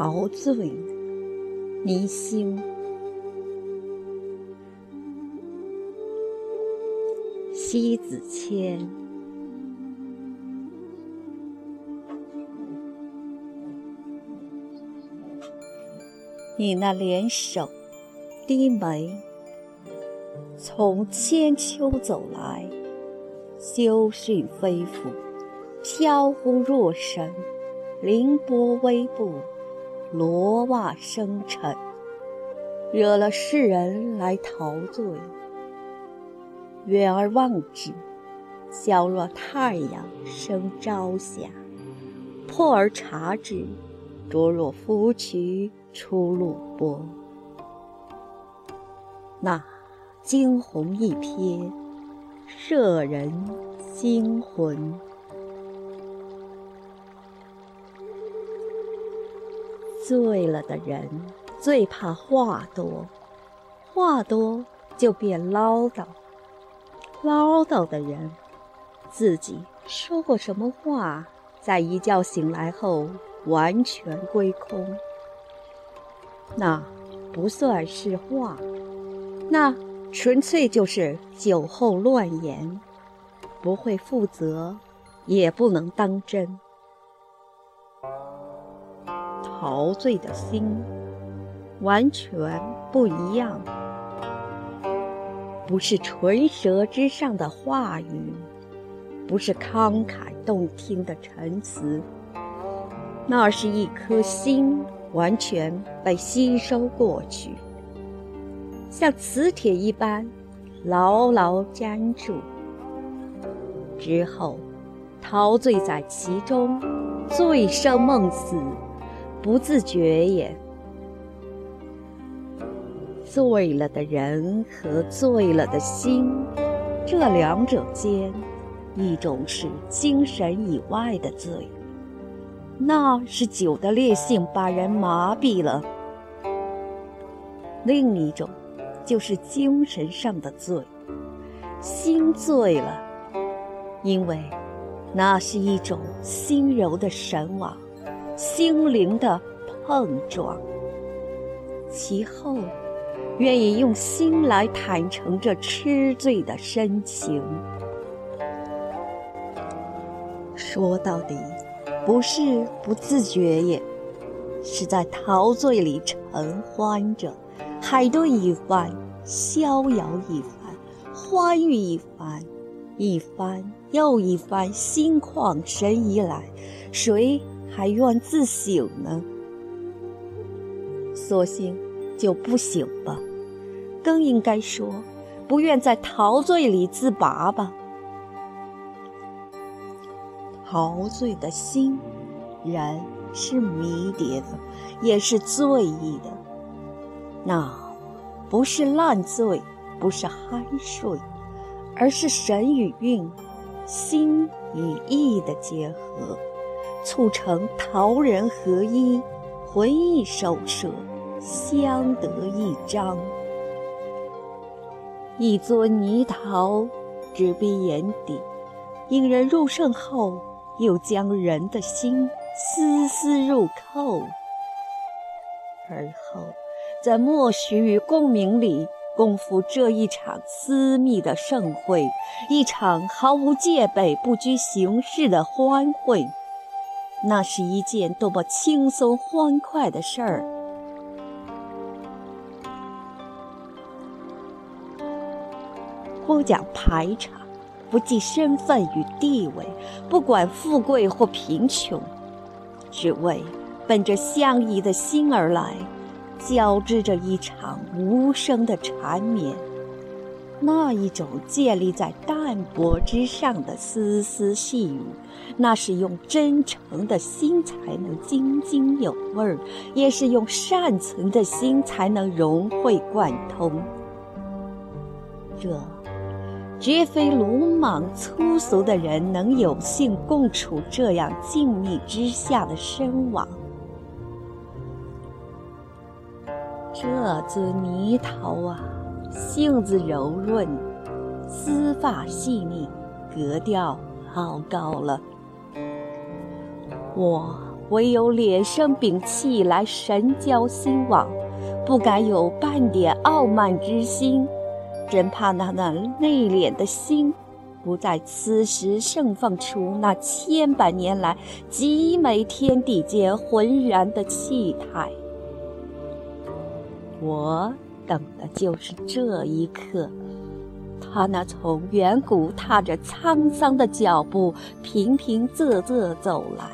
陶醉，泥星。西子千，你那联手低眉，从千秋走来，修训飞拂，飘忽若神，凌波微步，罗袜生尘，惹了世人来陶醉。远而望之，皎若太阳升朝霞；破而察之，灼若芙蕖出露波。那惊鸿一瞥，摄人心魂。醉了的人最怕话多，话多就变唠叨。唠叨的人，自己说过什么话，在一觉醒来后完全归空。那不算是话，那纯粹就是酒后乱言，不会负责，也不能当真。陶醉的心，完全不一样。不是唇舌之上的话语，不是慷慨动听的陈词，那是一颗心完全被吸收过去，像磁铁一般牢牢粘住，之后陶醉在其中，醉生梦死，不自觉也。醉了的人和醉了的心，这两者间，一种是精神以外的醉，那是酒的烈性把人麻痹了；另一种就是精神上的醉，心醉了，因为那是一种心柔的神往，心灵的碰撞，其后。愿意用心来坦诚这痴醉的深情。说到底，不是不自觉也，是在陶醉里沉欢着，海顿一番，逍遥一番，欢愉一番，一番又一番，心旷神怡来，谁还愿自省呢？索性。就不醒吧，更应该说，不愿在陶醉里自拔吧。陶醉的心，人是迷迭的，也是醉意的。那不是烂醉，不是酣睡，而是神与韵、心与意的结合，促成陶人合一，魂意守舍。相得益彰。一尊泥陶，直逼眼底，引人入胜后，又将人的心丝丝入扣。而后，在默许与共鸣里，共赴这一场私密的盛会，一场毫无戒备、不拘形式的欢会。那是一件多么轻松欢快的事儿！不讲排场，不计身份与地位，不管富贵或贫穷，只为奔着相依的心而来，交织着一场无声的缠绵。那一种建立在淡泊之上的丝丝细语，那是用真诚的心才能津津有味儿，也是用善存的心才能融会贯通。这。绝非鲁莽粗俗的人能有幸共处这样静谧之下的深网。这尊泥陶啊，性子柔润，丝发细腻，格调好高了。我唯有脸生屏气来神交兴往，不敢有半点傲慢之心，真怕那那内敛的心，不在此时盛放出那千百年来极美天地间浑然的气态。我等的就是这一刻。他那从远古踏着沧桑的脚步，平平仄仄走来。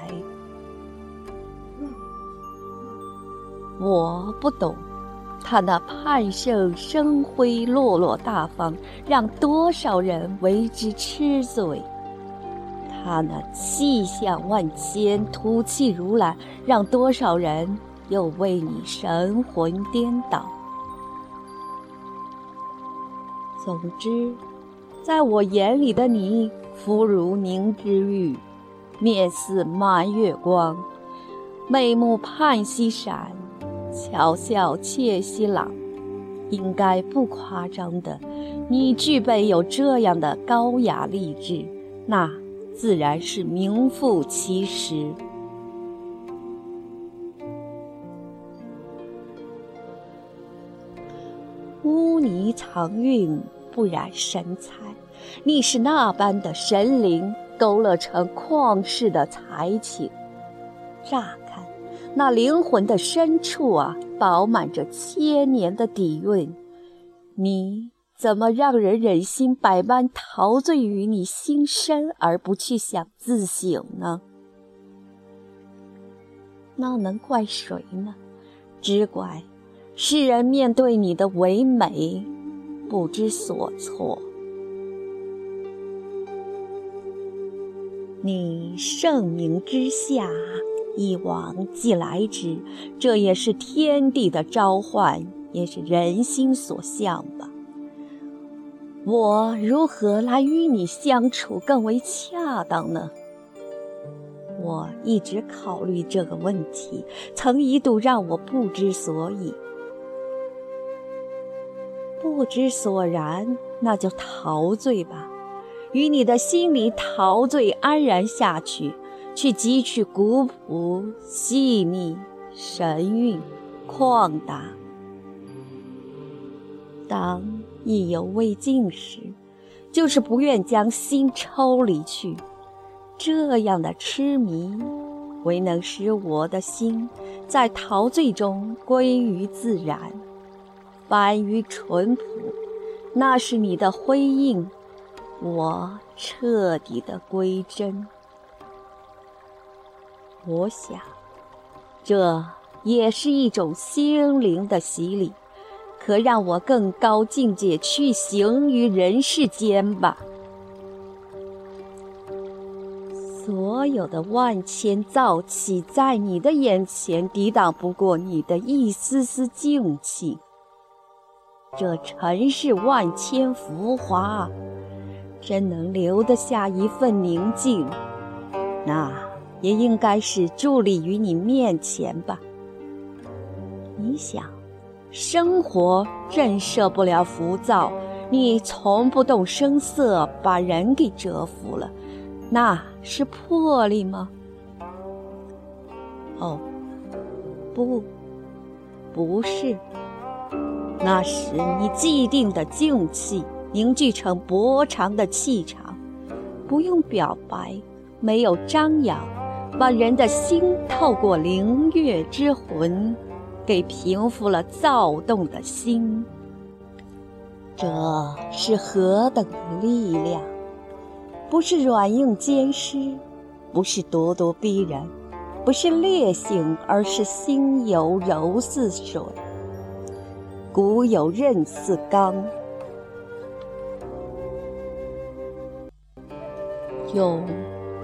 我不懂，他那盼圣生辉、落落大方，让多少人为之痴醉；他那气象万千、吐气如兰，让多少人又为你神魂颠倒。总之，在我眼里的你，肤如凝脂玉，面似满月光，眉目盼兮闪，巧笑窃兮朗。应该不夸张的，你具备有这样的高雅丽质，那自然是名副其实。污泥藏韵。不染神采，你是那般的神灵，勾勒成旷世的才情。乍看，那灵魂的深处啊，饱满着千年的底蕴。你怎么让人忍心百般陶醉于你心深，而不去想自省呢？那能怪谁呢？只怪世人面对你的唯美。不知所措。你盛名之下，一往既来之，这也是天地的召唤，也是人心所向吧。我如何来与你相处更为恰当呢？我一直考虑这个问题，曾一度让我不知所以。不知所然，那就陶醉吧，与你的心里陶醉安然下去，去汲取古朴、细腻、神韵、旷达。当意犹未尽时，就是不愿将心抽离去。这样的痴迷，唯能使我的心在陶醉中归于自然。返于淳朴，那是你的辉映，我彻底的归真。我想，这也是一种心灵的洗礼，可让我更高境界去行于人世间吧。所有的万千燥气，在你的眼前抵挡不过你的一丝丝静气。这尘世万千浮华，真能留得下一份宁静，那也应该是伫立于你面前吧。你想，生活震慑不了浮躁，你从不动声色，把人给折服了，那是魄力吗？哦，不，不是。那时你既定的静气凝聚成博长的气场，不用表白，没有张扬，把人的心透过灵月之魂，给平复了躁动的心。这是何等的力量！不是软硬兼施，不是咄咄逼人，不是烈性，而是心有柔似水。古有刃似钢，用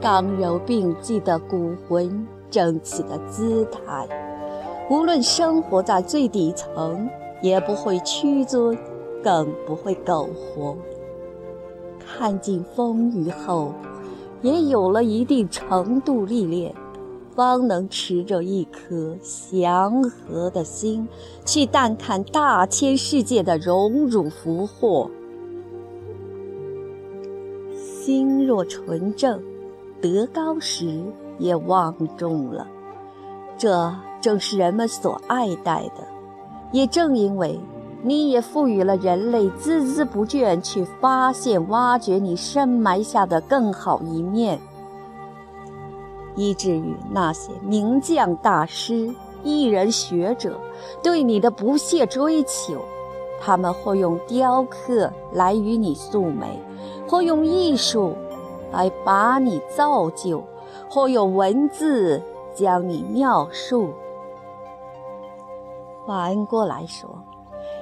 刚柔并济的骨魂正气的姿态，无论生活在最底层，也不会屈尊，更不会苟活。看尽风雨后，也有了一定程度历练。方能持着一颗祥和的心，去淡看大千世界的荣辱福祸。心若纯正，德高时也望重了；这正是人们所爱戴的。也正因为，你也赋予了人类孜孜不倦去发现、挖掘你深埋下的更好一面，以至于那些名将大师、艺人学者对你的不懈追求，他们或用雕刻来与你素美，或用艺术来把你造就，或用文字将你描述。反过来说，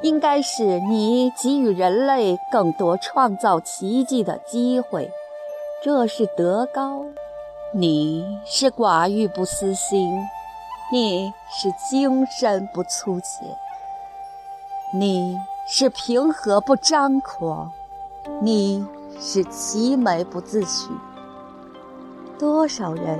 应该是你给予人类更多创造奇迹的机会，这是德高；你是寡欲不私心，你是精神不粗浅，你是平和不张狂，你是奇美不自取。多少人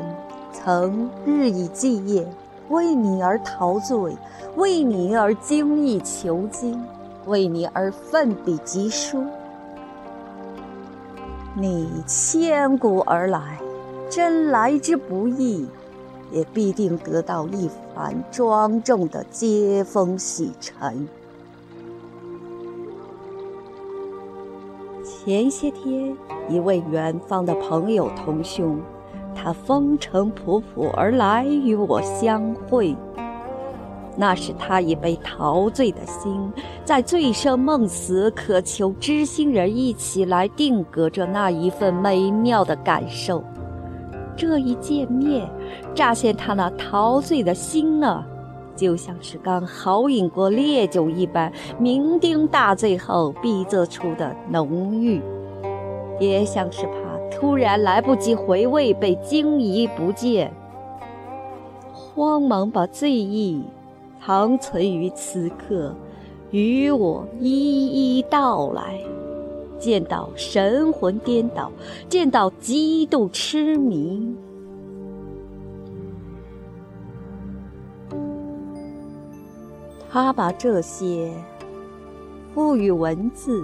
曾日以继夜。为你而陶醉，为你而精益求精，为你而奋笔疾书。你千古而来，真来之不易，也必定得到一番庄重的接风洗尘。前些天，一位远方的朋友同兄。他风尘仆仆而来与我相会，那是他已被陶醉的心，在醉生梦死，渴求知心人一起来定格着那一份美妙的感受。这一见面，乍现他那陶醉的心呢，就像是刚豪饮过烈酒一般，酩酊大醉后逼仄出的浓郁，也像是怕。突然来不及回味，被惊疑不见，慌忙把醉意藏存于此刻，与我一一道来。见到神魂颠倒，见到极度痴迷，他把这些赋予文字。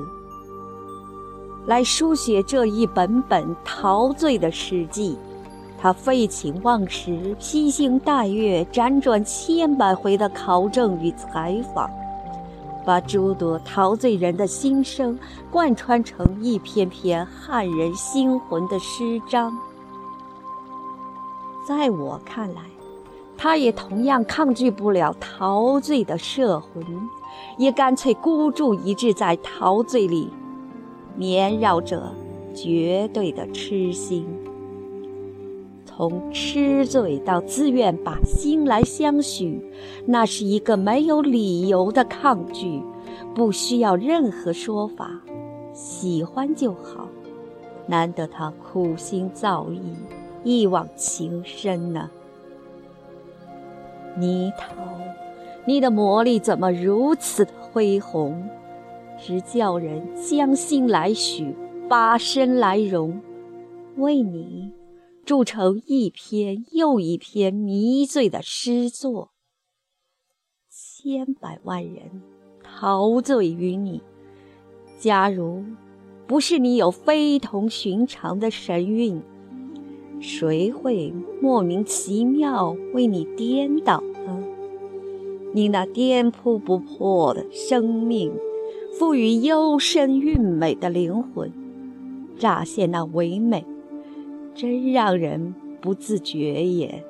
来书写这一本本陶醉的史记，他废寝忘食、披星戴月、辗转千百回的考证与采访，把诸多陶醉人的心声贯穿成一篇篇撼人心魂的诗章。在我看来，他也同样抗拒不了陶醉的摄魂，也干脆孤注一掷在陶醉里。绵绕着绝对的痴心，从吃醉到自愿把心来相许，那是一个没有理由的抗拒，不需要任何说法，喜欢就好。难得他苦心造诣，一往情深呢。泥陶，你的魔力怎么如此的恢宏？直叫人将心来许，把身来容，为你铸成一篇又一篇迷醉的诗作。千百万人陶醉于你，假如不是你有非同寻常的神韵，谁会莫名其妙为你颠倒呢？你那颠扑不破的生命。赋予幽深韵美的灵魂，乍现那唯美，真让人不自觉也。